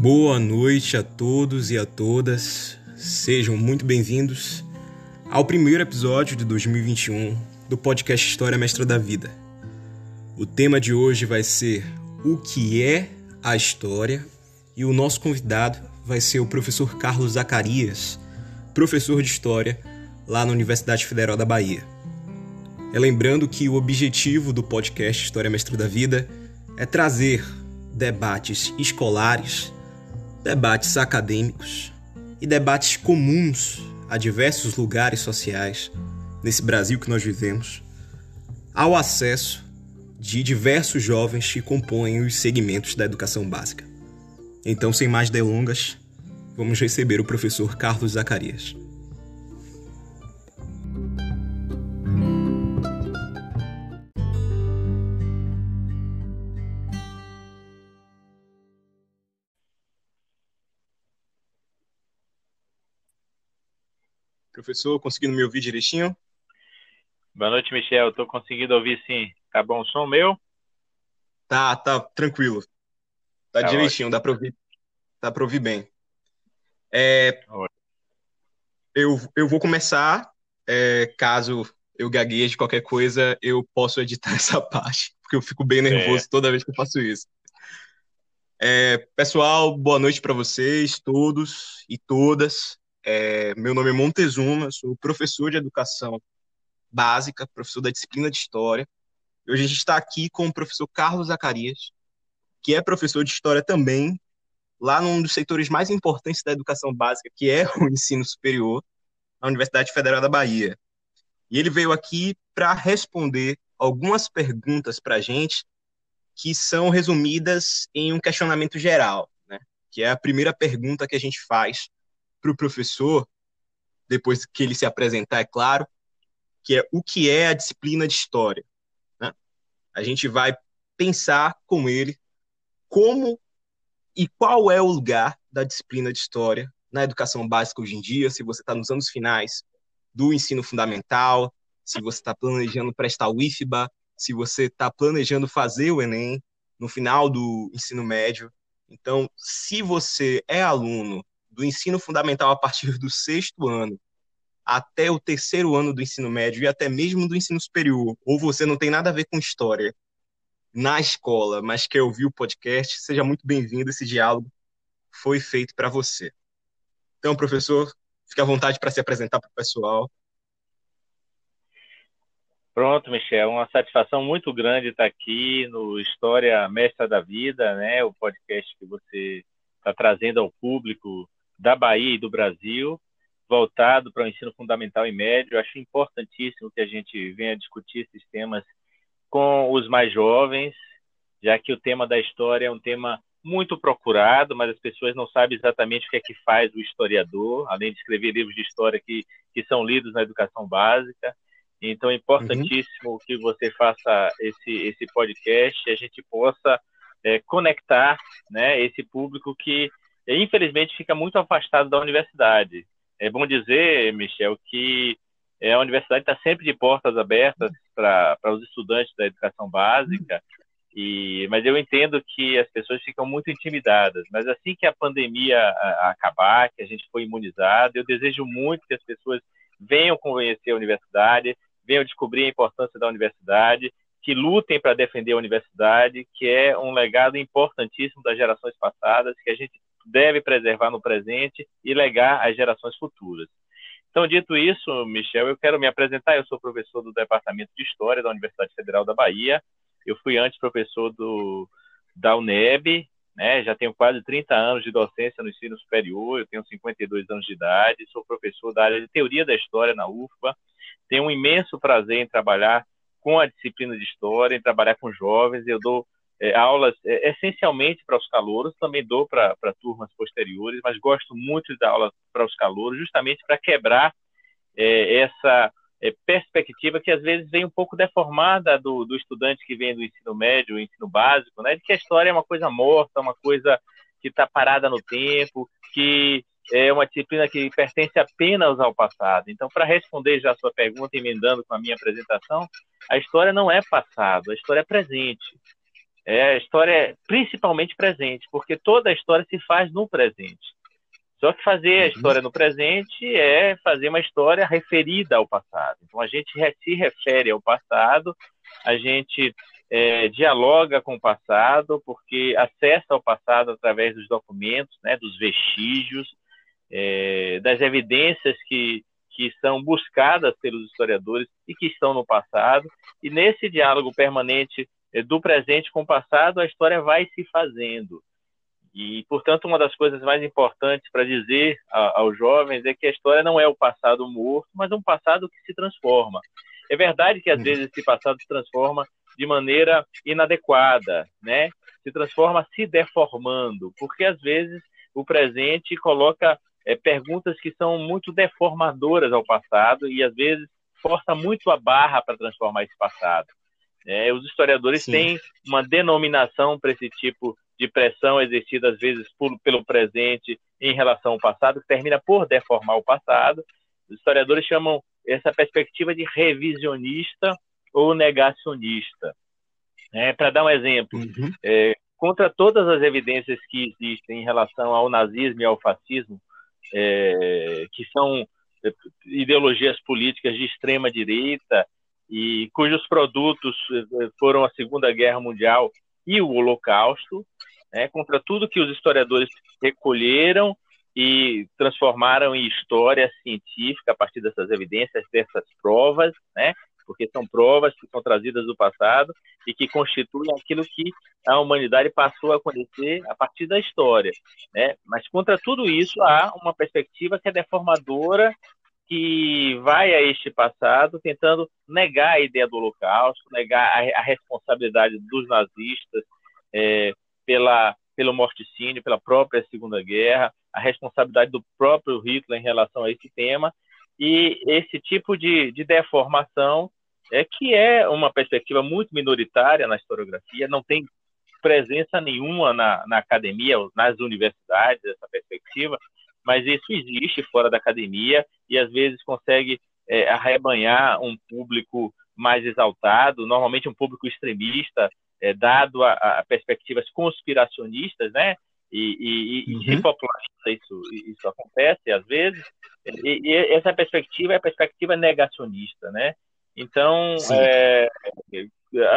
Boa noite a todos e a todas. Sejam muito bem-vindos ao primeiro episódio de 2021 do podcast História Mestra da Vida. O tema de hoje vai ser o que é a história e o nosso convidado vai ser o professor Carlos Zacarias, professor de história lá na Universidade Federal da Bahia. É lembrando que o objetivo do podcast História Mestra da Vida é trazer debates escolares debates acadêmicos e debates comuns a diversos lugares sociais nesse Brasil que nós vivemos, ao acesso de diversos jovens que compõem os segmentos da educação básica. Então, sem mais delongas, vamos receber o professor Carlos Zacarias. Professor, conseguindo me ouvir direitinho? Boa noite, Michel. Estou conseguindo ouvir sim. Tá bom o som meu? Tá, tá tranquilo. Tá, tá direitinho, ótimo. dá para ouvir. Dá para ouvir bem. É, eu, eu vou começar. É, caso eu gagueje qualquer coisa, eu posso editar essa parte, porque eu fico bem nervoso é. toda vez que eu faço isso. É, pessoal, boa noite para vocês, todos e todas. É, meu nome é Montezuma, sou professor de educação básica, professor da disciplina de História. Hoje a gente está aqui com o professor Carlos Zacarias, que é professor de História também, lá num dos setores mais importantes da educação básica, que é o ensino superior, na Universidade Federal da Bahia. E ele veio aqui para responder algumas perguntas para a gente que são resumidas em um questionamento geral, né? que é a primeira pergunta que a gente faz para o professor, depois que ele se apresentar, é claro, que é o que é a disciplina de história. Né? A gente vai pensar com ele como e qual é o lugar da disciplina de história na educação básica hoje em dia, se você está nos anos finais do ensino fundamental, se você está planejando prestar o IFBA, se você está planejando fazer o Enem no final do ensino médio. Então, se você é aluno do ensino fundamental a partir do sexto ano até o terceiro ano do ensino médio e até mesmo do ensino superior, ou você não tem nada a ver com história na escola, mas quer ouvir o podcast, seja muito bem-vindo. Esse diálogo foi feito para você. Então, professor, fique à vontade para se apresentar para o pessoal. Pronto, Michel, uma satisfação muito grande estar aqui no História Mestra da Vida, né? O podcast que você está trazendo ao público da Bahia e do Brasil, voltado para o ensino fundamental e médio. Eu acho importantíssimo que a gente venha discutir esses temas com os mais jovens, já que o tema da história é um tema muito procurado, mas as pessoas não sabem exatamente o que é que faz o historiador, além de escrever livros de história que, que são lidos na educação básica. Então é importantíssimo uhum. que você faça esse, esse podcast e a gente possa é, conectar né, esse público que infelizmente fica muito afastado da universidade. É bom dizer, Michel, que a universidade está sempre de portas abertas para os estudantes da educação básica, e, mas eu entendo que as pessoas ficam muito intimidadas. Mas assim que a pandemia acabar, que a gente for imunizado, eu desejo muito que as pessoas venham conhecer a universidade, venham descobrir a importância da universidade, que lutem para defender a universidade, que é um legado importantíssimo das gerações passadas, que a gente deve preservar no presente e legar às gerações futuras. Então, dito isso, Michel, eu quero me apresentar. Eu sou professor do Departamento de História da Universidade Federal da Bahia. Eu fui antes professor do, da UNEB, né? já tenho quase 30 anos de docência no ensino superior, eu tenho 52 anos de idade, sou professor da área de Teoria da História na UFBA. Tenho um imenso prazer em trabalhar com a disciplina de História, em trabalhar com jovens. Eu dou é, aulas é, essencialmente para os calouros, também dou para turmas posteriores, mas gosto muito de dar aula para os calouros, justamente para quebrar é, essa é, perspectiva que às vezes vem um pouco deformada do, do estudante que vem do ensino médio, ensino básico, né, de que a história é uma coisa morta, uma coisa que está parada no tempo, que é uma disciplina que pertence apenas ao passado. Então, para responder já a sua pergunta, emendando com a minha apresentação, a história não é passado, a história é presente. É a história principalmente presente, porque toda a história se faz no presente. Só que fazer a uhum. história no presente é fazer uma história referida ao passado. Então a gente se refere ao passado, a gente é, dialoga com o passado, porque acessa ao passado através dos documentos, né, dos vestígios, é, das evidências que, que são buscadas pelos historiadores e que estão no passado. E nesse diálogo permanente é, do presente com o passado, a história vai se fazendo. E, portanto, uma das coisas mais importantes para dizer aos jovens é que a história não é o passado morto, mas um passado que se transforma. É verdade que às vezes esse passado se transforma de maneira inadequada, né? Se transforma se deformando, porque às vezes o presente coloca é, perguntas que são muito deformadoras ao passado e às vezes força muito a barra para transformar esse passado. É, os historiadores Sim. têm uma denominação para esse tipo de pressão exercida às vezes por, pelo presente em relação ao passado, que termina por deformar o passado. Os historiadores chamam essa perspectiva de revisionista ou negacionista. É, Para dar um exemplo, uhum. é, contra todas as evidências que existem em relação ao nazismo e ao fascismo, é, que são é, ideologias políticas de extrema direita e cujos produtos é, foram a Segunda Guerra Mundial e o Holocausto, né, contra tudo que os historiadores recolheram e transformaram em história científica a partir dessas evidências, dessas provas, né, porque são provas que são trazidas do passado e que constituem aquilo que a humanidade passou a conhecer a partir da história. Né? Mas contra tudo isso há uma perspectiva que é deformadora, que vai a este passado tentando negar a ideia do Holocausto, negar a, a responsabilidade dos nazistas, é, pela, pelo morticínio, pela própria Segunda Guerra, a responsabilidade do próprio Hitler em relação a esse tema, e esse tipo de, de deformação é que é uma perspectiva muito minoritária na historiografia, não tem presença nenhuma na, na academia, nas universidades, essa perspectiva, mas isso existe fora da academia e às vezes consegue é, arrebanhar um público mais exaltado, normalmente um público extremista, é, dado a, a, perspectivas conspiracionistas, né? E, e, uhum. e isso, isso acontece às vezes. E, e, essa perspectiva é a perspectiva negacionista, né? Então, é,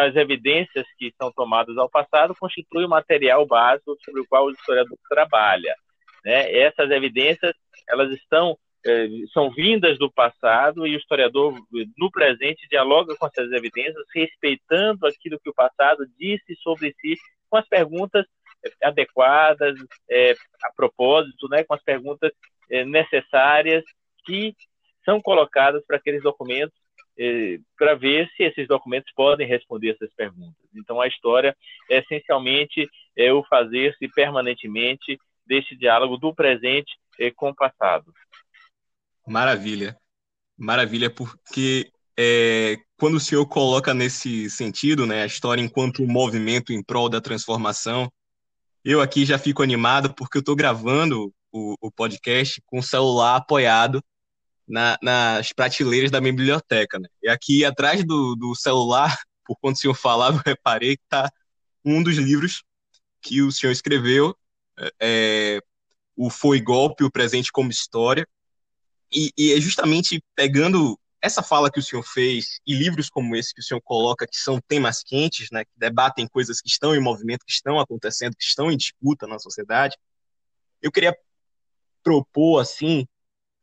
as evidências que são tomadas ao passado constituem o material básico sobre o qual o historiador trabalha. Né? Essas evidências elas estão é, são vindas do passado e o historiador, no presente, dialoga com essas evidências, respeitando aquilo que o passado disse sobre si, com as perguntas é, adequadas, é, a propósito, né, com as perguntas é, necessárias que são colocadas para aqueles documentos, é, para ver se esses documentos podem responder essas perguntas. Então, a história é essencialmente é o fazer-se permanentemente deste diálogo do presente com o passado. Maravilha. Maravilha, porque é, quando o senhor coloca nesse sentido, né, a história enquanto um movimento em prol da transformação, eu aqui já fico animado porque eu estou gravando o, o, podcast com o celular apoiado na, nas prateleiras da minha biblioteca. Né? E aqui atrás do, do celular, por quando o senhor falava, eu reparei que está um dos livros que o senhor escreveu, é, o Foi Golpe, o Presente como História, e, e é justamente pegando essa fala que o senhor fez e livros como esse que o senhor coloca, que são temas quentes, né, que debatem coisas que estão em movimento, que estão acontecendo, que estão em disputa na sociedade, eu queria propor, assim,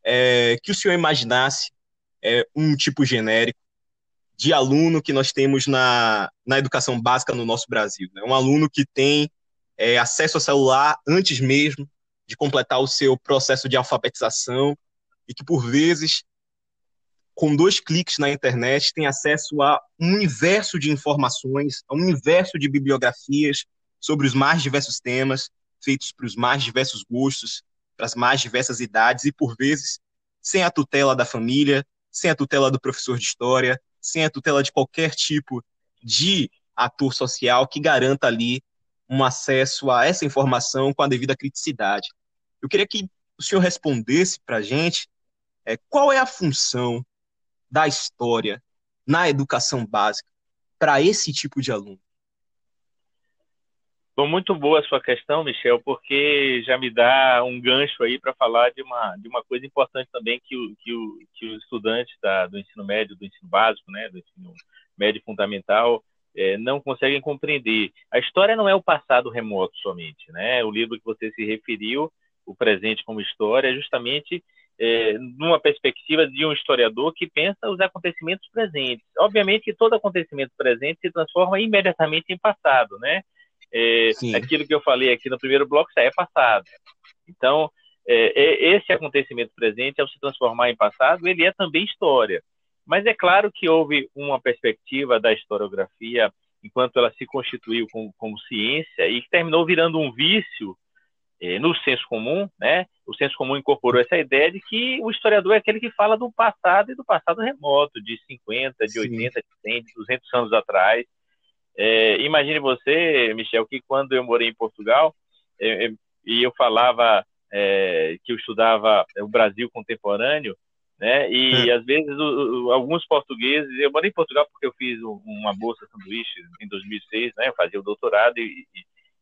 é, que o senhor imaginasse é, um tipo genérico de aluno que nós temos na, na educação básica no nosso Brasil. Né? Um aluno que tem é, acesso ao celular antes mesmo de completar o seu processo de alfabetização, e que, por vezes, com dois cliques na internet, tem acesso a um universo de informações, a um universo de bibliografias sobre os mais diversos temas, feitos para os mais diversos gostos, para as mais diversas idades e, por vezes, sem a tutela da família, sem a tutela do professor de história, sem a tutela de qualquer tipo de ator social que garanta ali um acesso a essa informação com a devida criticidade. Eu queria que o senhor respondesse para a gente é, qual é a função da história na educação básica para esse tipo de aluno? Foi muito boa a sua questão, Michel, porque já me dá um gancho aí para falar de uma, de uma coisa importante também que, o, que, o, que os estudantes da, do ensino médio, do ensino básico, né, do ensino médio fundamental, é, não conseguem compreender. A história não é o passado remoto somente. Né? O livro que você se referiu, O Presente como História, é justamente é, numa perspectiva de um historiador que pensa os acontecimentos presentes. Obviamente que todo acontecimento presente se transforma imediatamente em passado, né? É, aquilo que eu falei aqui no primeiro bloco já é passado. Então, é, é, esse acontecimento presente, ao se transformar em passado, ele é também história. Mas é claro que houve uma perspectiva da historiografia, enquanto ela se constituiu como, como ciência, e que terminou virando um vício é, no senso comum, né? O senso comum incorporou essa ideia de que o historiador é aquele que fala do passado e do passado remoto, de 50, de Sim. 80, de 100, de 200 anos atrás. É, imagine você, Michel, que quando eu morei em Portugal é, é e eu falava que eu estudava o Brasil contemporâneo, né? E é. às vezes o, o, alguns portugueses, eu morei em Portugal porque eu fiz uma bolsa sanduíche em 2006, né? Eu fazia o doutorado e,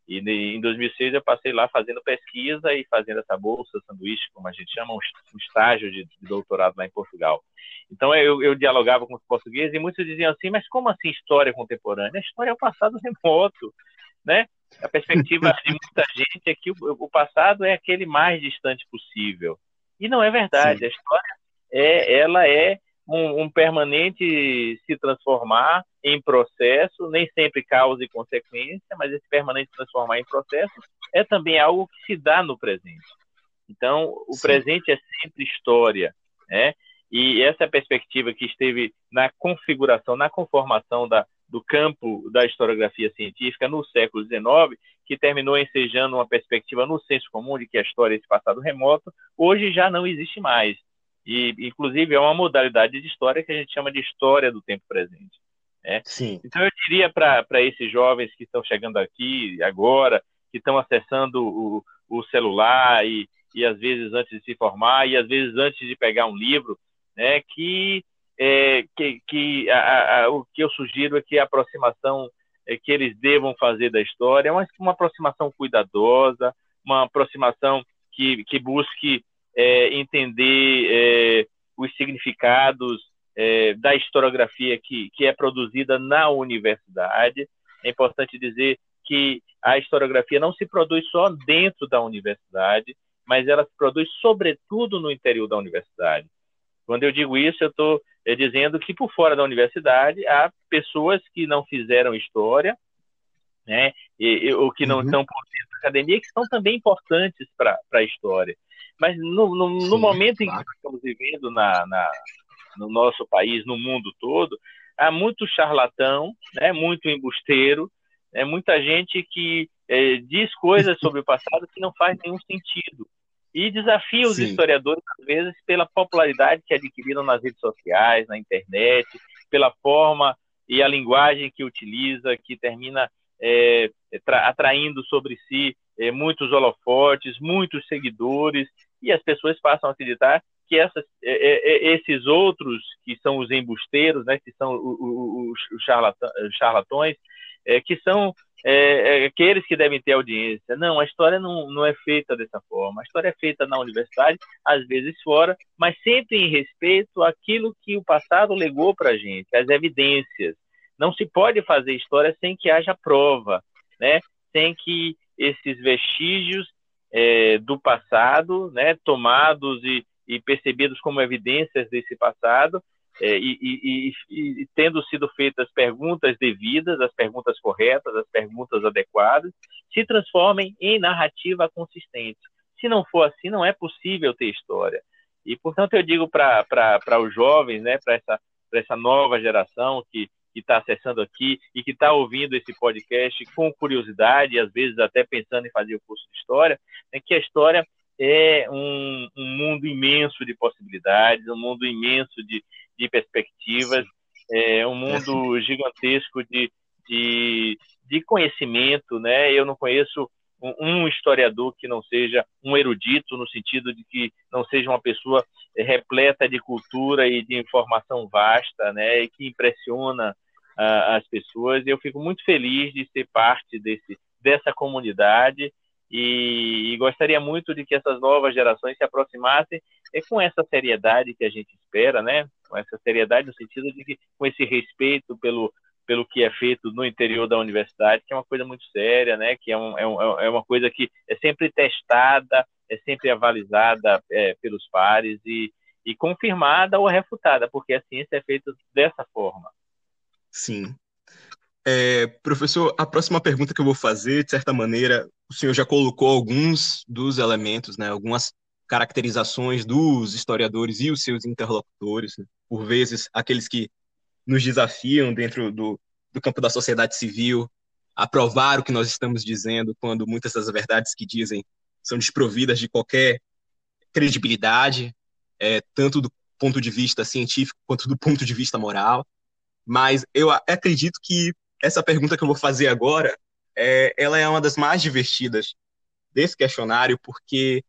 e, e, em 2006 eu passei lá fazendo pesquisa e fazendo essa bolsa sanduíche, como a gente chama, um, estágio de, de doutorado lá em Portugal. Então eu, eu, dialogava com os portugueses e muitos diziam assim, mas como assim história contemporânea? A história é o passado remoto, né? A perspectiva de muita gente é que o, o passado é aquele mais distante possível. E não é verdade. Sim. A história é, ela é um, um, permanente se transformar em processo, nem sempre causa e consequência, mas esse permanente transformar em processo é também algo que se dá no presente. Então, o Sim. presente é sempre história, né? E essa perspectiva que esteve na configuração, na conformação da, do campo da historiografia científica no século XIX, que terminou ensejando uma perspectiva no senso comum de que a história é esse passado remoto, hoje já não existe mais. E, inclusive, é uma modalidade de história que a gente chama de história do tempo presente. Né? Sim. Então, eu diria para esses jovens que estão chegando aqui agora, que estão acessando o, o celular e, e, às vezes, antes de se formar, e às vezes antes de pegar um livro, né, que, é, que, que a, a, o que eu sugiro é que a aproximação é, que eles devam fazer da história é uma, uma aproximação cuidadosa, uma aproximação que, que busque é, entender é, os significados é, da historiografia que, que é produzida na universidade. É importante dizer que a historiografia não se produz só dentro da universidade, mas ela se produz sobretudo no interior da universidade. Quando eu digo isso, eu estou é, dizendo que por fora da universidade há pessoas que não fizeram história, né, e, ou que não uhum. estão por dentro da academia, que são também importantes para a história. Mas no, no, Sim, no momento claro. em que estamos vivendo na, na, no nosso país, no mundo todo, há muito charlatão, né, muito embusteiro, é muita gente que é, diz coisas sobre o passado que não faz nenhum sentido. E desafia os Sim. historiadores, às vezes, pela popularidade que adquiriram nas redes sociais, na internet, pela forma e a linguagem que utiliza, que termina é, atraindo sobre si é, muitos holofotes, muitos seguidores, e as pessoas passam a acreditar que essas, é, é, é, esses outros, que são os embusteiros, né, que são os, charlatões, é, que são é, aqueles que devem ter audiência. Não, a história não, não é feita dessa forma. A história é feita na universidade, às vezes fora, mas sempre em respeito àquilo que o passado legou para a gente, as evidências. Não se pode fazer história sem que haja prova, né? sem que esses vestígios é, do passado, né, tomados e, e, percebidos como evidências desse passado, é, e, e, e, tendo sido feitas perguntas devidas, as perguntas corretas, as perguntas adequadas, se transformem em narrativa consistente. Se não for assim, não é possível ter história. E, portanto, eu digo para os jovens, né, para essa, essa nova geração que que está acessando aqui e que está ouvindo esse podcast com curiosidade, às vezes até pensando em fazer o curso de História, é que a História é um, um mundo imenso de possibilidades, um mundo imenso de, de perspectivas, é um mundo gigantesco de, de, de conhecimento, né? Eu não conheço um historiador que não seja um erudito, no sentido de que não seja uma pessoa repleta de cultura e de informação vasta, né, e que impressiona uh, as pessoas. E eu fico muito feliz de ser parte desse, dessa comunidade e, e, gostaria muito de que essas novas gerações se aproximassem é, com essa seriedade que a gente espera, né? Com essa seriedade no sentido de que com esse respeito pelo pelo que é feito no interior da universidade, que é uma coisa muito séria, né? Que é, um, é, um, é uma coisa que é sempre testada, é sempre avalizada é, pelos pares e, e confirmada ou refutada, porque a ciência é feita dessa forma. Sim. É, professor, a próxima pergunta que eu vou fazer, de certa maneira, o senhor já colocou alguns dos elementos, né, algumas caracterizações dos historiadores e os seus interlocutores, né, por vezes aqueles que nos desafiam dentro do, do campo da sociedade civil a provar o que nós estamos dizendo, quando muitas das verdades que dizem são desprovidas de qualquer credibilidade, é, tanto do ponto de vista científico quanto do ponto de vista moral. Mas eu acredito que essa pergunta que eu vou fazer agora, é, ela é uma das mais divertidas desse questionário, porque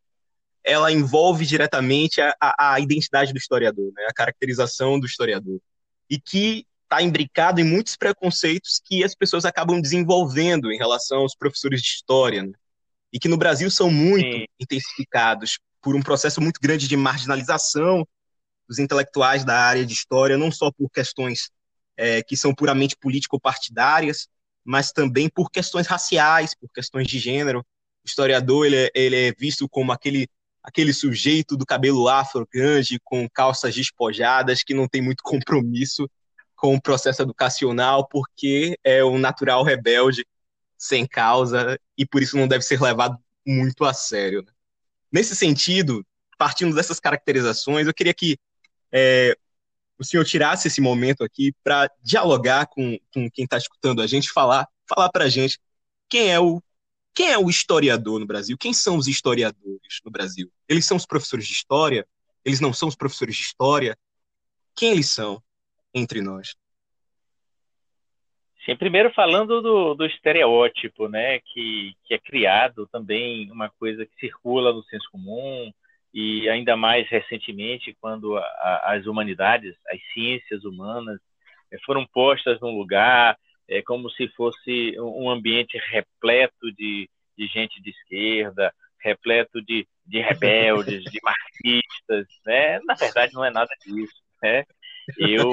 ela envolve diretamente a, a, a identidade do historiador, né, a caracterização do historiador e que está imbricado em muitos preconceitos que as pessoas acabam desenvolvendo em relação aos professores de história, né? e que no Brasil são muito Sim. intensificados por um processo muito grande de marginalização dos intelectuais da área de história, não só por questões é, que são puramente político-partidárias, mas também por questões raciais, por questões de gênero. O historiador ele é, ele é visto como aquele aquele sujeito do cabelo afro grande, com calças despojadas, que não tem muito compromisso com o processo educacional, porque é um natural rebelde, sem causa, e por isso não deve ser levado muito a sério. Né? Nesse sentido, partindo dessas caracterizações, eu queria que é, o senhor tirasse esse momento aqui para dialogar com, com quem está escutando a gente, falar, falar para a gente quem é o quem é o historiador no Brasil? Quem são os historiadores no Brasil? Eles são os professores de história? Eles não são os professores de história? Quem eles são entre nós? Sim, primeiro falando do, do estereótipo, né, que, que é criado também uma coisa que circula no senso comum e ainda mais recentemente quando a, as humanidades, as ciências humanas eh, foram postas num lugar é como se fosse um ambiente repleto de, de gente de esquerda, repleto de, de rebeldes, de marxistas, né? Na verdade, não é nada disso, né? Eu,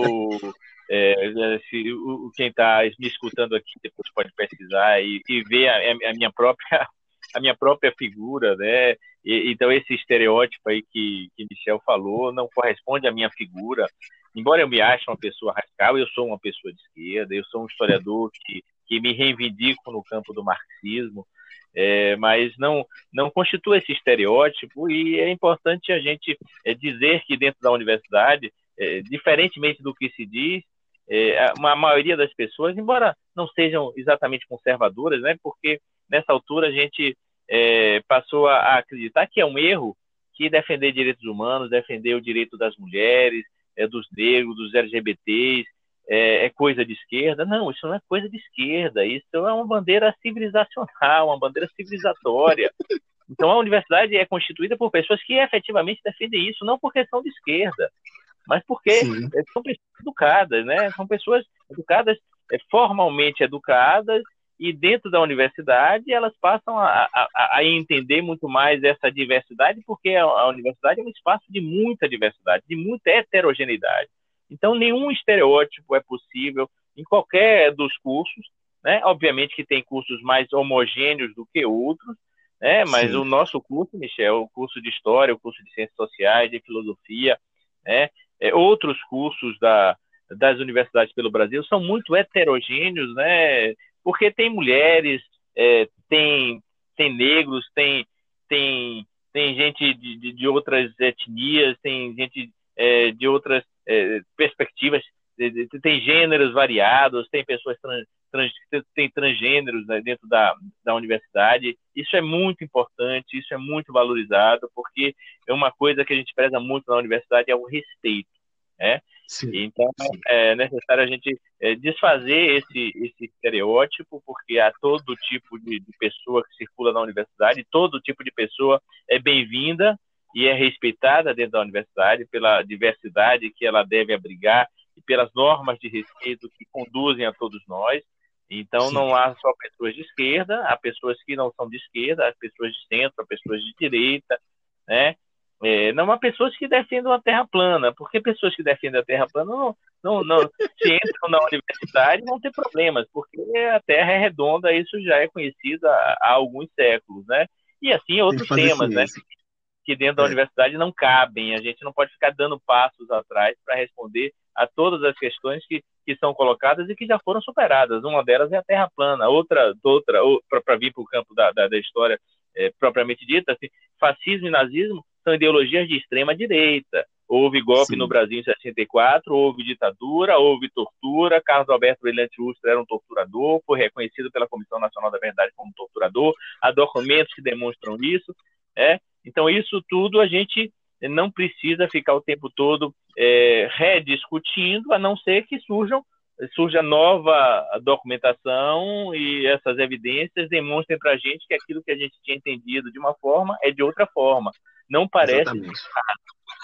é, se, o, quem está me escutando aqui depois pode pesquisar e, e ver a, a, minha própria a minha própria figura, né? E, então esse estereótipo aí que, que Michel falou não corresponde à minha figura embora eu me ache uma pessoa radical, eu sou uma pessoa de esquerda, eu sou um historiador que, que me reivindico no campo do marxismo, é, mas não, não constitui esse estereótipo e é importante a gente é, dizer que dentro da universidade, é, diferentemente do que se diz, é, a maioria das pessoas, embora não sejam exatamente conservadoras, né, porque nessa altura a gente é, passou a acreditar que é um erro que defender direitos humanos, defender o direito das mulheres, é, dos negros, dos LGBTs, é, é, coisa de esquerda. Não, isso não é coisa de esquerda, isso é uma bandeira civilizacional, uma bandeira civilizatória. Então a universidade é constituída por pessoas que efetivamente defendem isso, não porque são de esquerda, mas porque Sim. são pessoas educadas, né? São pessoas educadas, é, formalmente educadas e dentro da universidade elas passam a, a, a, entender muito mais essa diversidade, porque a, universidade é um espaço de muita diversidade, de muita heterogeneidade. Então, nenhum estereótipo é possível em qualquer dos cursos, né? Obviamente que tem cursos mais homogêneos do que outros, né? Mas Sim. o nosso curso, Michel, o curso de História, o curso de Ciências Sociais, de Filosofia, né? É, outros cursos da, das universidades pelo Brasil são muito heterogêneos, né? Porque tem mulheres, é, tem, tem negros, tem, tem, tem gente de, de, de outras etnias, tem gente é, de outras é, perspectivas, tem gêneros variados, tem pessoas trans, trans, tem transgêneros né, dentro da, da universidade. Isso é muito importante, isso é muito valorizado, porque é uma coisa que a gente preza muito na universidade é o respeito. Né? Sim, então sim. é necessário a gente é, desfazer esse, esse estereótipo, porque há todo tipo de, de pessoa que circula na universidade, todo tipo de pessoa é bem-vinda e é respeitada dentro da universidade pela diversidade que ela deve abrigar e pelas normas de respeito que conduzem a todos nós. Então, Sim. não há só pessoas de esquerda, há pessoas que não são de esquerda, há pessoas de centro, há pessoas de direita, né? É, não há pessoas que defendam a Terra plana, porque pessoas que defendem a Terra plana não, não, não se entram na universidade vão ter problemas, porque a Terra é redonda, isso já é conhecido há, há alguns séculos, né? E assim outros temas, né? Que dentro da é. universidade não cabem, a gente não pode ficar dando passos atrás para responder a todas as questões que, que são colocadas e que já foram superadas. Uma delas é a Terra plana, outra, outra para vir para o campo da, da, da história é, propriamente dita, assim, fascismo e nazismo são ideologias de extrema direita. Houve golpe Sim. no Brasil em 64, houve ditadura, houve tortura. Carlos Alberto Brilhante Ustra era um torturador, foi reconhecido pela Comissão Nacional da Verdade como torturador. Há documentos que demonstram isso. É? Então, isso tudo a gente não precisa ficar o tempo todo é, rediscutindo, a não ser que surjam surja nova documentação e essas evidências demonstrem para a gente que aquilo que a gente tinha entendido de uma forma é de outra forma. Não parece.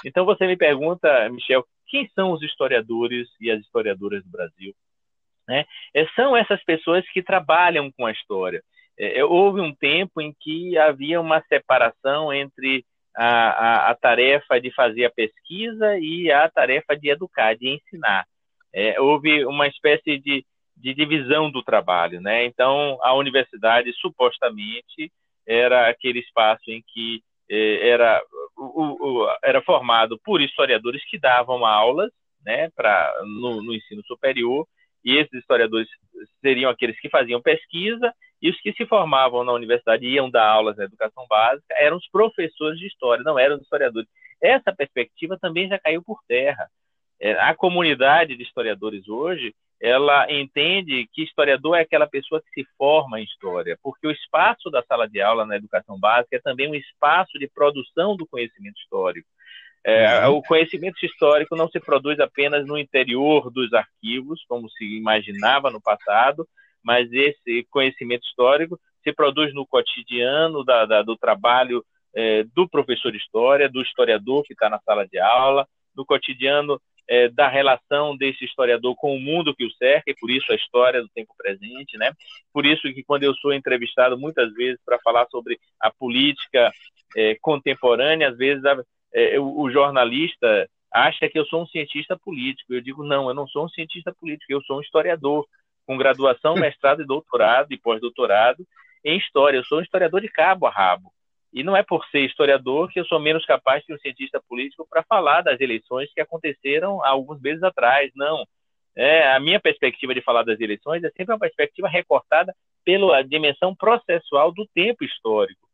Então você me pergunta, Michel, quem são os historiadores e as historiadoras do Brasil? Né? É, são essas pessoas que trabalham com a história. É, é, houve um tempo em que havia uma separação entre a, a, a, tarefa de fazer a pesquisa e a tarefa de educar, de ensinar. É, houve uma espécie de, de divisão do trabalho. Né? Então, a universidade, supostamente, era aquele espaço em que é, era, o, o, era formado por historiadores que davam aulas né, no, no ensino superior, e esses historiadores seriam aqueles que faziam pesquisa, e os que se formavam na universidade iam dar aulas na educação básica eram os professores de história, não eram os historiadores. Essa perspectiva também já caiu por terra. É, a comunidade de historiadores hoje ela entende que historiador é aquela pessoa que se forma em história, porque o espaço da sala de aula na educação básica é também um espaço de produção do conhecimento histórico. É, uhum. o conhecimento histórico não se produz apenas no interior dos arquivos, como se imaginava no passado, mas esse conhecimento histórico se produz no cotidiano da, da, do trabalho é, do professor de história, do historiador que está na sala de aula, no cotidiano é, da relação desse historiador com o mundo que o cerca, e por isso a história do tempo presente, né? Por isso que quando eu sou entrevistado muitas vezes para falar sobre a política é, contemporânea, às vezes a, é, o, o jornalista acha que eu sou um cientista político. Eu digo, não, eu não sou um cientista político, eu sou um historiador, com graduação, mestrado e doutorado e pós-doutorado em história. Eu sou um historiador de cabo a rabo. E não é por ser historiador que eu sou menos capaz que um cientista político para falar das eleições que aconteceram há alguns meses atrás. Não. É, a minha perspectiva de falar das eleições é sempre uma perspectiva recortada pela dimensão processual do tempo histórico.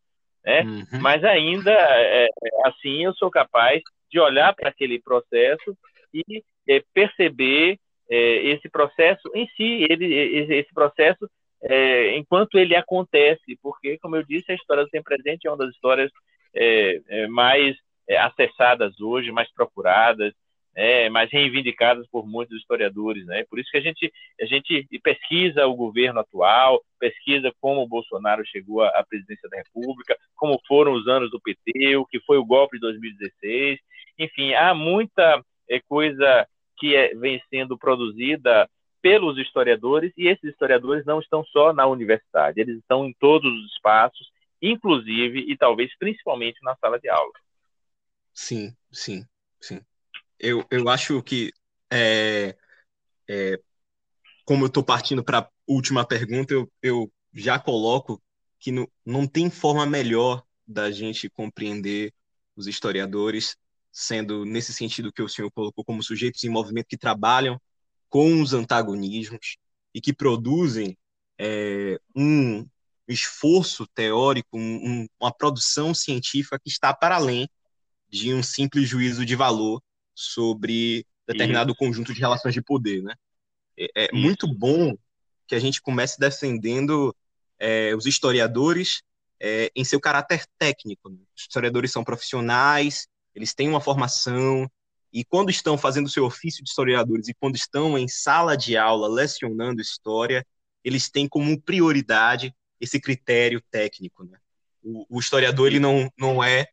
Né? Uhum. Mas ainda é, assim eu sou capaz de olhar para aquele processo e é, perceber é, esse processo em si, ele, esse processo é, enquanto ele acontece, porque, como eu disse, a história do tempo presente é uma das histórias é, é, mais é, acessadas hoje, mais procuradas, mais reivindicadas por muitos historiadores. Né? Por isso que a gente, a gente pesquisa o governo atual, pesquisa como o Bolsonaro chegou à presidência da República, como foram os anos do PT, o que foi o golpe de 2016. Enfim, há muita é, coisa que é, vem sendo produzida pelos historiadores, e esses historiadores não estão só na universidade, eles estão em todos os espaços, inclusive e talvez principalmente na sala de aula. Sim, sim, sim. Eu, eu acho que, é, é, como eu estou partindo para a última pergunta, eu, eu já coloco que no, não tem forma melhor da gente compreender os historiadores, sendo nesse sentido que o senhor colocou como sujeitos em movimento que trabalham com os antagonismos e que produzem é, um esforço teórico, um, uma produção científica que está para além de um simples juízo de valor sobre determinado Isso. conjunto de relações de poder, né? É, é muito bom que a gente comece defendendo é, os historiadores é, em seu caráter técnico. Né? Os historiadores são profissionais, eles têm uma formação, e quando estão fazendo seu ofício de historiadores e quando estão em sala de aula lecionando história, eles têm como prioridade esse critério técnico. Né? O, o, historiador ele não, não é,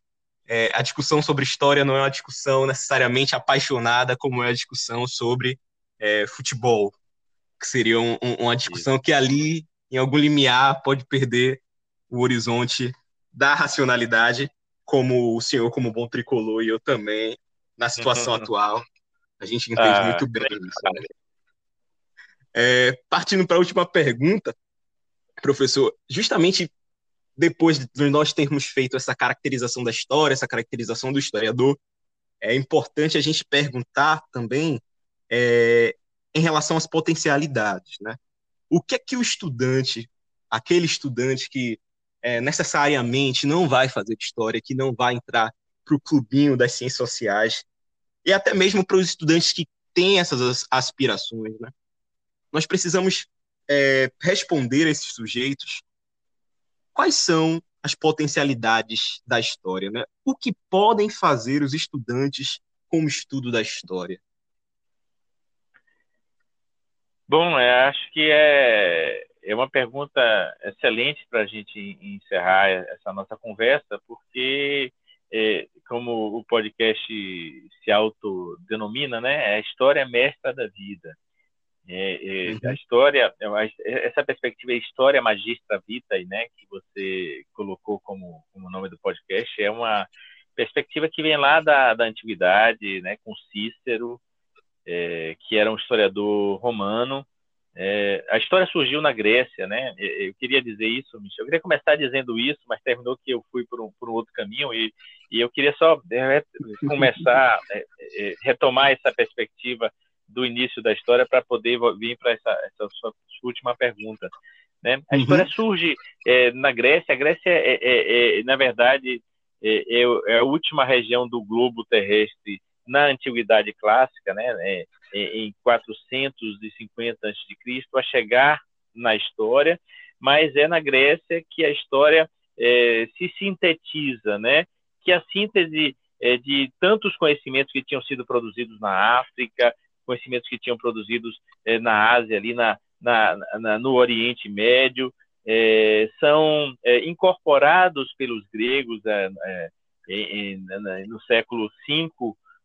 é, a discussão sobre história não é uma discussão necessariamente apaixonada como é a discussão sobre é, futebol, que seria um, um, uma discussão que ali, em algum limiar, pode perder o horizonte da racionalidade, como o senhor, como bom tricolor, e eu também, na situação uhum. atual, a gente entende ah, muito bem isso. Né? É, partindo para a última pergunta, professor, justamente depois de nós termos feito essa caracterização da história, essa caracterização do historiador, é importante a gente perguntar também é, em relação às potencialidades, né? O que é que o estudante, aquele estudante que é, necessariamente não vai fazer história, que não vai entrar para o clubinho das ciências sociais, e até mesmo para os estudantes que têm essas aspirações, né? Nós precisamos é, responder a esses sujeitos quais são as potencialidades da história, né? O que podem fazer os estudantes com o estudo da história? Bom, acho que é, é uma pergunta excelente para a gente encerrar essa nossa conversa, porque, é, como o podcast se autodenomina, né, é a história mestra da vida. É, é, uhum. A história, essa perspectiva é história magistra vitae, né, que você colocou como, como nome do podcast, é uma perspectiva que vem lá da, da antiguidade, né, com Cícero, é, que era um historiador romano. É, a história surgiu na Grécia, né? Eu queria dizer isso, Michel. Eu queria começar dizendo isso, mas terminou que eu fui por um, por um outro caminho e, e eu queria só é, começar, é, retomar essa perspectiva do início da história para poder vir para essa, essa, sua última pergunta. Né? A uhum. história surge é, na Grécia. A Grécia é, é, é na verdade, é, a última região do globo terrestre na antiguidade clássica, né, em 450 a.C., a chegar na história, mas é na Grécia que a história é, se sintetiza, né, que a síntese é, de tantos conhecimentos que tinham sido produzidos na África, conhecimentos que tinham produzidos é, na Ásia, ali na, na, na no Oriente Médio, é, são incorporados pelos gregos em, no século V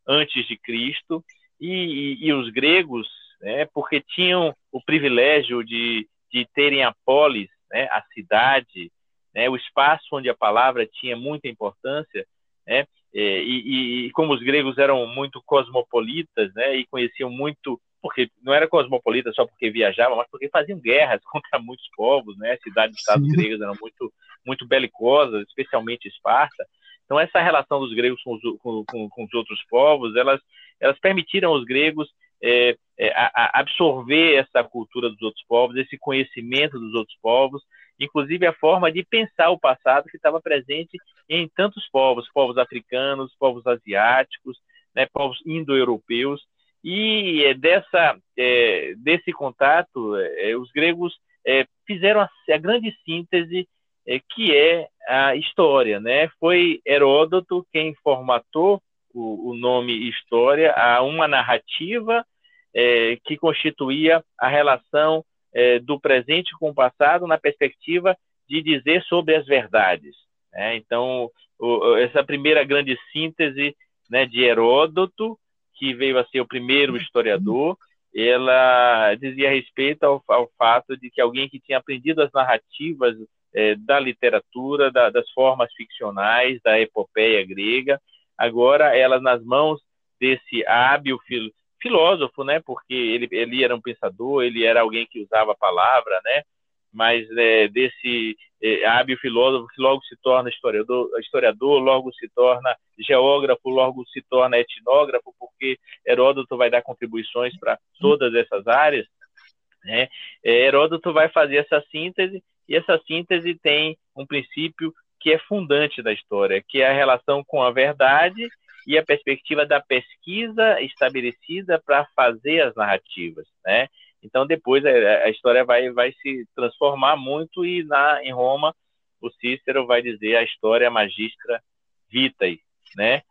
antes de Cristo e, e, e os gregos, né, porque tinham o privilégio de, de terem a polis, né, a cidade, né, o espaço onde a palavra tinha muita importância, né, e, e, como os gregos eram muito cosmopolitas, né, e conheciam muito, porque não era cosmopolita só porque viajavam, mas porque faziam guerras contra muitos povos, né, cidades-estados gregas eram muito, muito belicosas, especialmente Esparta, então, essa relação dos gregos com os, com, com, com os outros povos, elas, elas permitiram aos gregos é, é, a, absorver essa cultura dos outros povos, esse conhecimento dos outros povos, inclusive a forma de pensar o passado que estava presente em tantos povos, povos africanos, povos asiáticos, né, povos indo-europeus, e é, dessa, é, desse contato, é, os gregos é, fizeram a, a grande síntese é, que é a história, né? Foi Heródoto quem formatou o, o nome história a uma narrativa é, que constituía a relação é, do presente com o passado na perspectiva de dizer sobre as verdades. Né? Então, o, essa primeira grande síntese né, de Heródoto, que veio a ser o primeiro historiador, ela dizia respeito ao, ao fato de que alguém que tinha aprendido as narrativas é, da literatura, da, das formas ficcionais, da epopeia grega, agora ela nas mãos desse hábil fil, filósofo, né? Porque ele, ele era um pensador, ele era alguém que usava a palavra, né? Mas é, desse é, hábil filósofo que logo se torna historiador, historiador, logo se torna geógrafo, logo se torna etnógrafo, porque Heródoto vai dar contribuições para todas essas áreas. Né? É, Heródoto vai fazer essa síntese e essa síntese tem um princípio que é fundante da história, que é a relação com a verdade e a perspectiva da pesquisa estabelecida para fazer as narrativas, né? Então depois a, a, história vai, vai se transformar muito e na em Roma o Cícero vai dizer a história magistra vitae, né?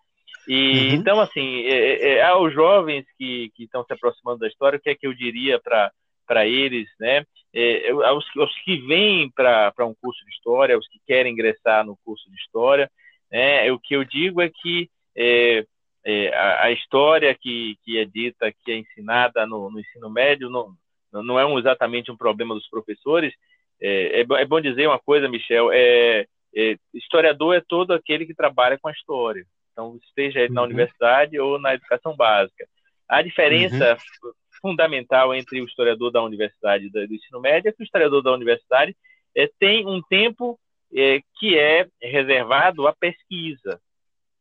E uhum. então assim, é, é, aos jovens que, que estão se aproximando da história, o que é que eu diria para para eles, né? É, aos, aos, que vêm para um curso de história, os que querem ingressar no curso de história, né? O que eu digo é que é, é, a, a, história que, que é dita, que é ensinada no, no ensino médio, não, não é um, exatamente um problema dos professores. É, é, é, bom dizer uma coisa, Michel, é, é, historiador é todo aquele que trabalha com a história. Então, esteja ele na uhum. universidade ou na educação básica. A diferença uhum. Fundamental entre o historiador da universidade e do ensino médio é que o historiador da universidade é, tem um tempo é, que é reservado à pesquisa.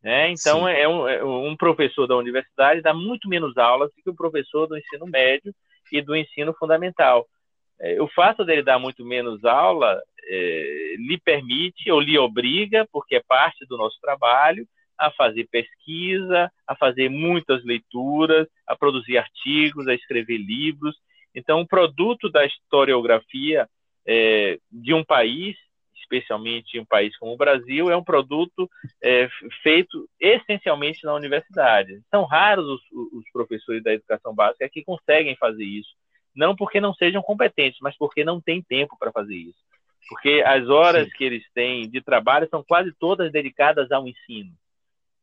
Né? Então, é um, é um, professor da universidade dá muito menos aulas do que o professor do ensino médio e do ensino fundamental. É, o fato dele dar muito menos aula lhe permite ou lhe obriga, porque é parte do nosso trabalho, a fazer pesquisa, a fazer muitas leituras, a produzir artigos, a escrever livros. Então, o produto da historiografia é, de um país, especialmente um país como o Brasil, é um produto é, feito essencialmente na universidade. São raros os, os professores da educação básica que conseguem fazer isso. Não porque não sejam competentes, mas porque não têm tempo para fazer isso. Porque as horas Sim. que eles têm de trabalho são quase todas dedicadas ao ensino.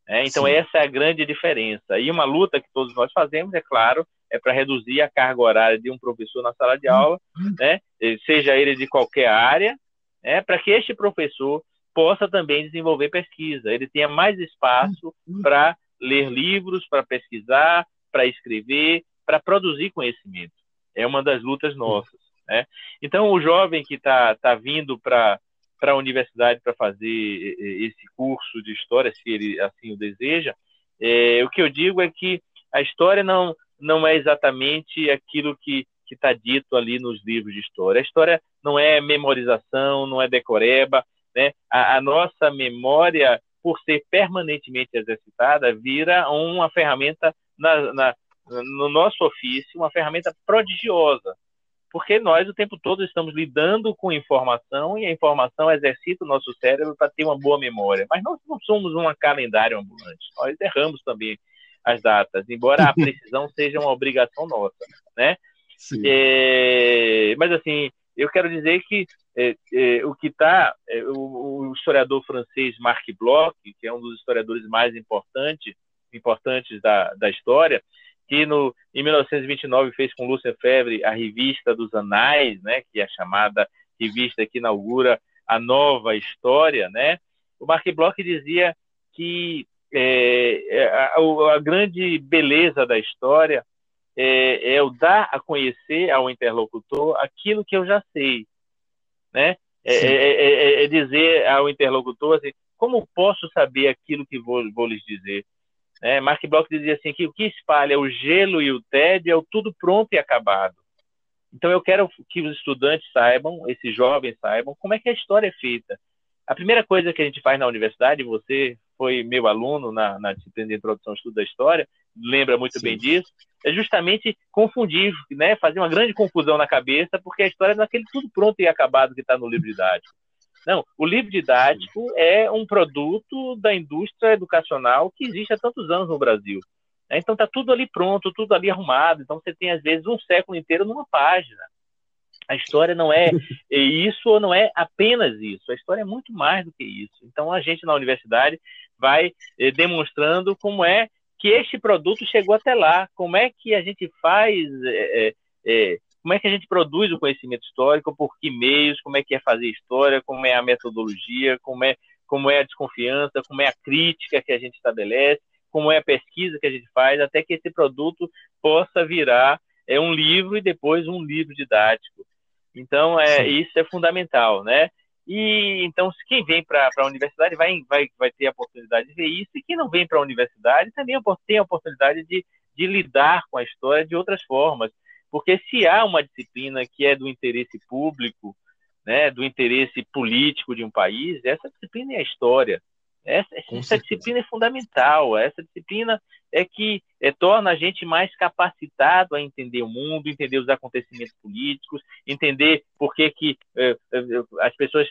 É, então, Sim. essa é a grande diferença. E uma luta que todos nós fazemos, é claro, é para reduzir a carga horária de um professor na sala de aula, uhum. né, seja ele de qualquer área, né, para que este professor possa também desenvolver pesquisa. Ele tenha mais espaço uhum. para ler livros, para pesquisar, para escrever, para produzir conhecimento. É uma das lutas nossas. Né? Então, o jovem que está tá vindo para para a universidade para fazer esse curso de história, se ele assim o deseja, é, o que eu digo é que a história não, não é exatamente aquilo que está dito ali nos livros de história. A história não é memorização, não é decoreba. Né? A, a nossa memória, por ser permanentemente exercitada, vira uma ferramenta na, na, no nosso ofício, uma ferramenta prodigiosa porque nós o tempo todo estamos lidando com informação e a informação exercita o nosso cérebro para ter uma boa memória. Mas nós não somos uma calendário ambulante, nós erramos também as datas, embora a precisão seja uma obrigação nossa, né? É, mas assim, eu quero dizer que é, é, o que está, é, o, o, historiador francês Marc Bloch, que é um dos historiadores mais importantes, importantes da, da história, que no, em 1929 fez com Lúcia Febre a revista dos Anais, né, que é a chamada revista que inaugura a nova história, né? O Mark Bloch dizia que é, é a, a, grande beleza da história é, é, o dar a conhecer ao interlocutor aquilo que eu já sei, né? É, é, é, é dizer ao interlocutor assim, como posso saber aquilo que vou, vou lhes dizer? É, Mark Bloch dizia assim que o que espalha o gelo e o tédio é o tudo pronto e acabado. Então eu quero que os estudantes saibam, esses jovens saibam, como é que a história é feita. A primeira coisa que a gente faz na universidade, você foi meu aluno na, na disciplina de introdução ao estudo da história, lembra muito Sim. bem disso, é justamente confundir, né, fazer uma grande confusão na cabeça, porque a história é aquele tudo pronto e acabado que está no livro didático. Não, o livro didático é um produto da indústria educacional que existe há tantos anos no Brasil. Né? Então está tudo ali pronto, tudo ali arrumado. Então você tem às vezes um século inteiro numa página. A história não é isso ou não é apenas isso. A história é muito mais do que isso. Então a gente na universidade vai eh, demonstrando como é que este produto chegou até lá, como é que a gente faz eh, eh, como é que a gente produz o conhecimento histórico, por que meios, como é que é fazer história, como é a metodologia, como é, como é a desconfiança, como é a crítica que a gente estabelece, como é a pesquisa que a gente faz, até que esse produto possa virar é, um livro e depois um livro didático. Então, é, isso é fundamental, né? E então, quem vem para a universidade vai, vai, vai ter a oportunidade de ver isso, e quem não vem para a universidade também tem a oportunidade de, de lidar com a história de outras formas. Porque se há uma disciplina que é do interesse público, né, do interesse político de um país, essa disciplina é a história. Essa, essa disciplina é fundamental. Essa disciplina é que é, torna a gente mais capacitado a entender o mundo, entender os acontecimentos políticos, entender por que, que é, é as pessoas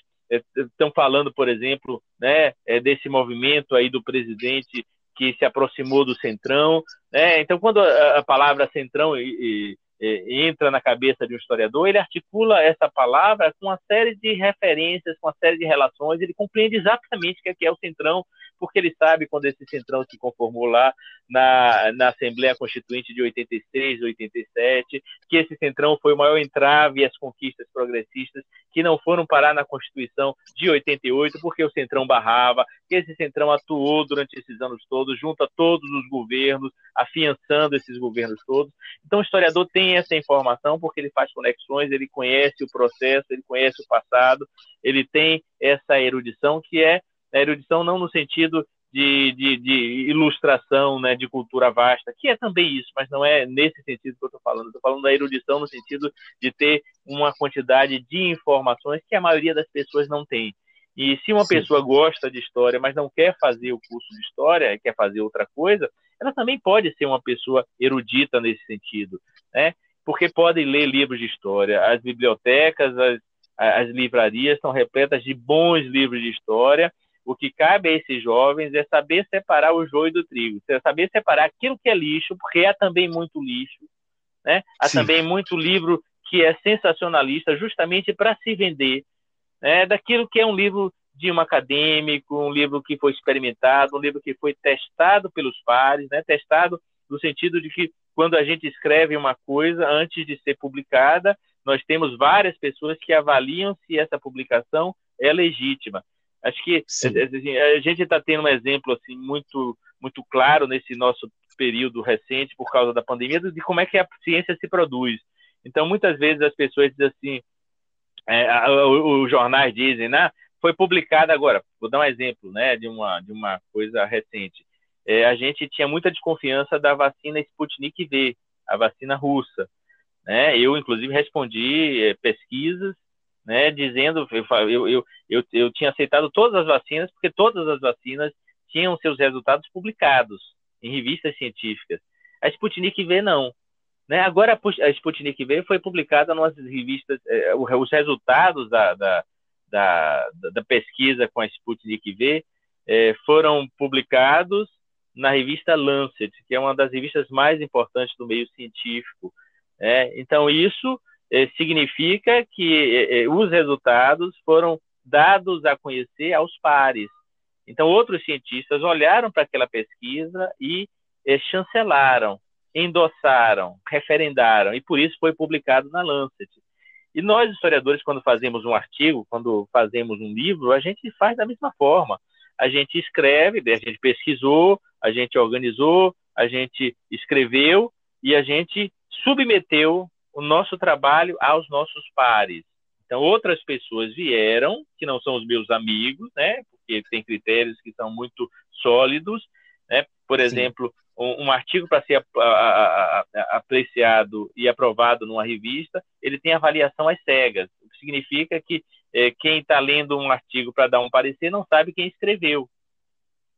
estão é, falando, por exemplo, né, é, desse movimento aí do presidente que se aproximou do centrão. Né? Então, quando a, a palavra centrão e, entra na cabeça de um historiador, ele articula essa palavra com uma série de referências, com uma série de relações, ele compreende exatamente o que é, que é o centrão porque ele sabe quando esse centrão se conformou lá na, na Assembleia Constituinte de 86, 87, que esse centrão foi o maior entrave às conquistas progressistas que não foram parar na Constituição de 88, porque o centrão barrava, que esse centrão atuou durante esses anos todos, junto a todos os governos, afiançando esses governos todos. Então, o historiador tem essa informação porque ele faz conexões, ele conhece o processo, ele conhece o passado, ele tem essa erudição que é a erudição não no sentido de, de, de, ilustração, né, de cultura vasta, que é também isso, mas não é nesse sentido que eu estou falando. Estou falando da erudição no sentido de ter uma quantidade de informações que a maioria das pessoas não tem. E se uma Sim. pessoa gosta de história, mas não quer fazer o curso de história, quer fazer outra coisa, ela também pode ser uma pessoa erudita nesse sentido, né? Porque pode ler livros de história. As bibliotecas, as, as livrarias estão repletas de bons livros de história o que cabe a esses jovens é saber separar o joio do trigo, é saber separar aquilo que é lixo, porque é também muito lixo, né? Há Sim. também muito livro que é sensacionalista, justamente para se vender, né? Daquilo que é um livro de um acadêmico, um livro que foi experimentado, um livro que foi testado pelos pares, né? Testado no sentido de que quando a gente escreve uma coisa antes de ser publicada, nós temos várias pessoas que avaliam se essa publicação é legítima. Acho que assim, a gente está tendo um exemplo assim muito muito claro nesse nosso período recente por causa da pandemia de como é que a ciência se produz. Então muitas vezes as pessoas dizem assim, é, os jornais dizem, né? Foi publicada agora. Vou dar um exemplo, né? De uma de uma coisa recente. É, a gente tinha muita desconfiança da vacina Sputnik V, a vacina russa. Né? Eu, inclusive, respondi é, pesquisas né, dizendo, eu, eu, eu, eu tinha aceitado todas as vacinas, porque todas as vacinas tinham seus resultados publicados em revistas científicas. A Sputnik V não. Né? Agora a Sputnik V foi publicada nas revistas, eh, os resultados da, da, da, da, pesquisa com a Sputnik V eh, foram publicados na revista Lancet, que é uma das revistas mais importantes do meio científico. Né? Então isso significa que eh, eh, os resultados foram dados a conhecer aos pares. Então, outros cientistas olharam para aquela pesquisa e chancelaram, endossaram, referendaram, e por isso foi publicado na Lancet. E nós, historiadores, quando fazemos um artigo, quando fazemos um livro, a gente faz da mesma forma. A gente escreve, a gente pesquisou, a gente organizou, a gente escreveu e a gente submeteu o nosso trabalho aos nossos pares. Então, outras pessoas vieram, que não são os meus amigos, né? Porque tem critérios que são muito sólidos, né? Por exemplo, um, um, artigo para ser a, a, a, apreciado e aprovado numa revista, ele tem avaliação às cegas, o que significa que é, quem está lendo um artigo para dar um parecer não sabe quem escreveu,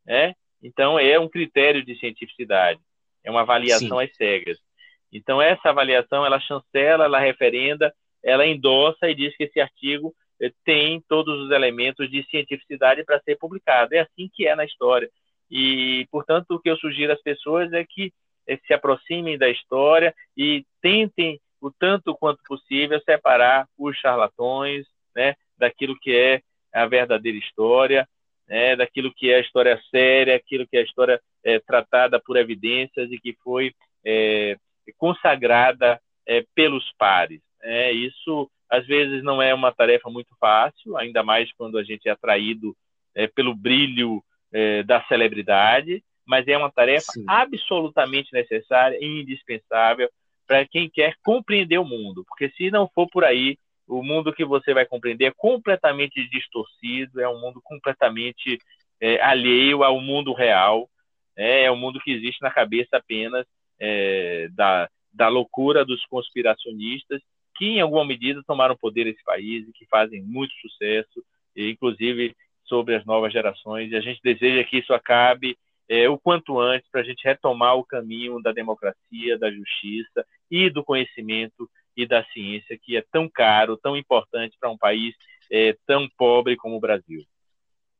né? Então, é um critério de cientificidade, é uma avaliação Sim. às cegas. Então, essa avaliação, ela chancela, ela referenda, ela endossa e diz que esse artigo eh, tem todos os elementos de cientificidade para ser publicado. É assim que é na história. E, portanto, o que eu sugiro às pessoas é que eh, se aproximem da história e tentem, o tanto quanto possível, separar os charlatões né, daquilo que é a verdadeira história, né, daquilo que é a história séria, aquilo que é a história é, tratada por evidências e que foi é, consagrada é, pelos pares. É, isso, às vezes, não é uma tarefa muito fácil, ainda mais quando a gente é atraído é, pelo brilho é, da celebridade, mas é uma tarefa Sim. absolutamente necessária e indispensável para quem quer compreender o mundo, porque se não for por aí, o mundo que você vai compreender é completamente distorcido, é um mundo completamente é, alheio ao mundo real, é, é um mundo que existe na cabeça apenas é, da, da loucura dos conspiracionistas que, em alguma medida, tomaram poder nesse país e que fazem muito sucesso, inclusive sobre as novas gerações. E a gente deseja que isso acabe é, o quanto antes para a gente retomar o caminho da democracia, da justiça e do conhecimento e da ciência, que é tão caro, tão importante para um país é, tão pobre como o Brasil.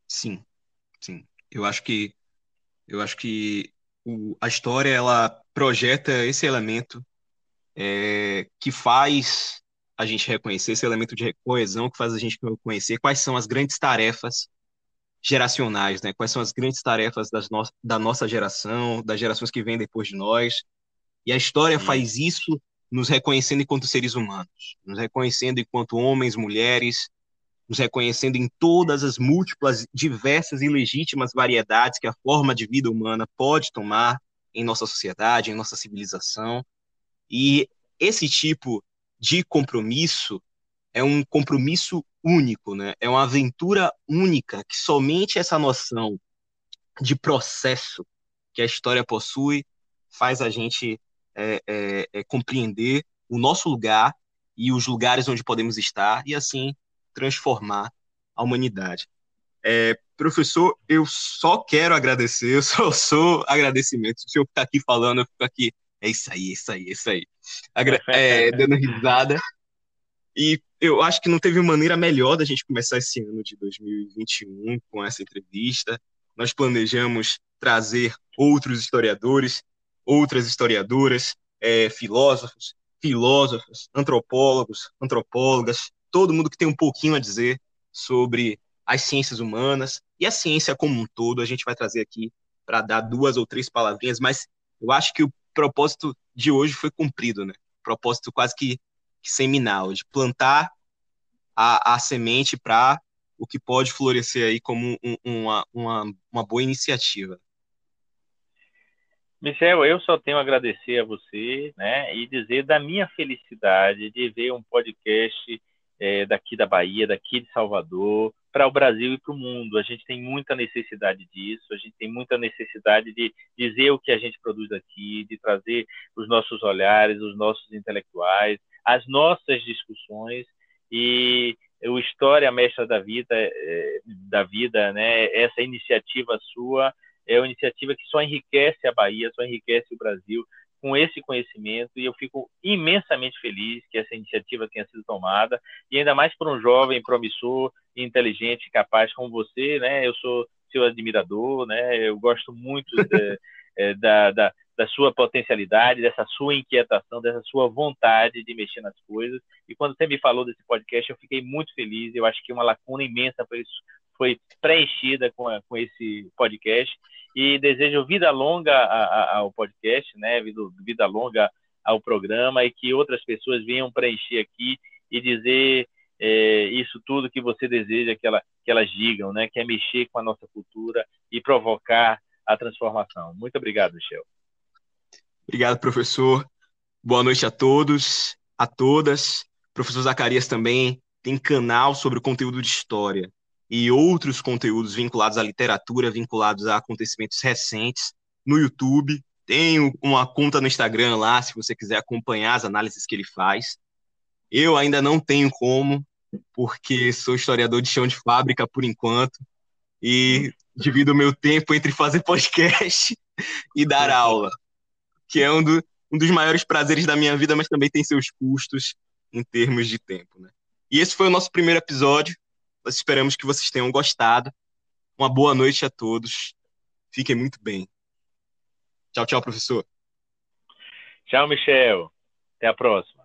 Sim, sim. Eu acho que eu acho que o, a história ela projeta esse elemento é, que faz a gente reconhecer esse elemento de coesão que faz a gente reconhecer quais são as grandes tarefas geracionais, né? Quais são as grandes tarefas das no da nossa geração, das gerações que vêm depois de nós. E a história faz isso nos reconhecendo enquanto seres humanos, nos reconhecendo enquanto homens, mulheres, nos reconhecendo em todas as múltiplas, diversas e legítimas variedades que a forma de vida humana pode tomar em nossa sociedade, em nossa civilização. E esse tipo de compromisso é um compromisso único, né? É uma aventura única que somente essa noção de processo que a história possui faz a gente é, é, é, compreender o nosso lugar e os lugares onde podemos estar e assim transformar a humanidade. É, professor, eu só quero agradecer, eu só sou agradecimento. Se eu ficar aqui falando, eu fico aqui, é isso aí, é isso aí, é isso aí. Agra é, dando risada. E eu acho que não teve maneira melhor da gente começar esse ano de 2021 com essa entrevista. Nós planejamos trazer outros historiadores, outras historiadoras, é, filósofos, filósofos, antropólogos, antropólogas, todo mundo que tem um pouquinho a dizer sobre as ciências humanas e a ciência como um todo. A gente vai trazer aqui para dar duas ou três palavrinhas, mas eu acho que o propósito de hoje foi cumprido, né? Propósito quase que, que seminal, de plantar a, a semente para o que pode florescer aí como um, uma, uma, uma boa iniciativa. Michel, eu só tenho a agradecer a você, né, e dizer da minha felicidade de ver um podcast é, daqui da Bahia, daqui de Salvador, para o Brasil e para o mundo. A gente tem muita necessidade disso, a gente tem muita necessidade de dizer o que a gente produz aqui, de trazer os nossos olhares, os nossos intelectuais, as nossas discussões e o História Mestra da Vida, é, da vida, né? Essa iniciativa sua é uma iniciativa que só enriquece a Bahia, só enriquece o Brasil, com esse conhecimento e eu fico imensamente feliz que essa iniciativa tenha sido tomada e ainda mais por um jovem promissor, inteligente, capaz como você, né? Eu sou seu admirador, né? Eu gosto muito de, é, da, da, da sua potencialidade, dessa sua inquietação, dessa sua vontade de mexer nas coisas. E quando você me falou desse podcast, eu fiquei muito feliz. Eu acho que uma lacuna imensa foi, foi preenchida com, a, com esse podcast e desejo vida longa ao podcast, né? Vida longa ao programa e que outras pessoas venham preencher aqui e dizer é, isso tudo que você deseja que, ela, que elas digam, né? Que é mexer com a nossa cultura e provocar a transformação. Muito obrigado, Michel. Obrigado, professor. Boa noite a todos, a todas. O professor Zacarias também tem canal sobre o conteúdo de história e outros conteúdos vinculados à literatura, vinculados a acontecimentos recentes no YouTube. Tenho uma conta no Instagram lá, se você quiser acompanhar as análises que ele faz. Eu ainda não tenho como, porque sou historiador de chão de fábrica por enquanto, e divido o meu tempo entre fazer podcast e dar aula, que é um, do, um dos maiores prazeres da minha vida, mas também tem seus custos em termos de tempo. Né? E esse foi o nosso primeiro episódio. Esperamos que vocês tenham gostado. Uma boa noite a todos. Fiquem muito bem. Tchau, tchau, professor. Tchau, Michel. Até a próxima.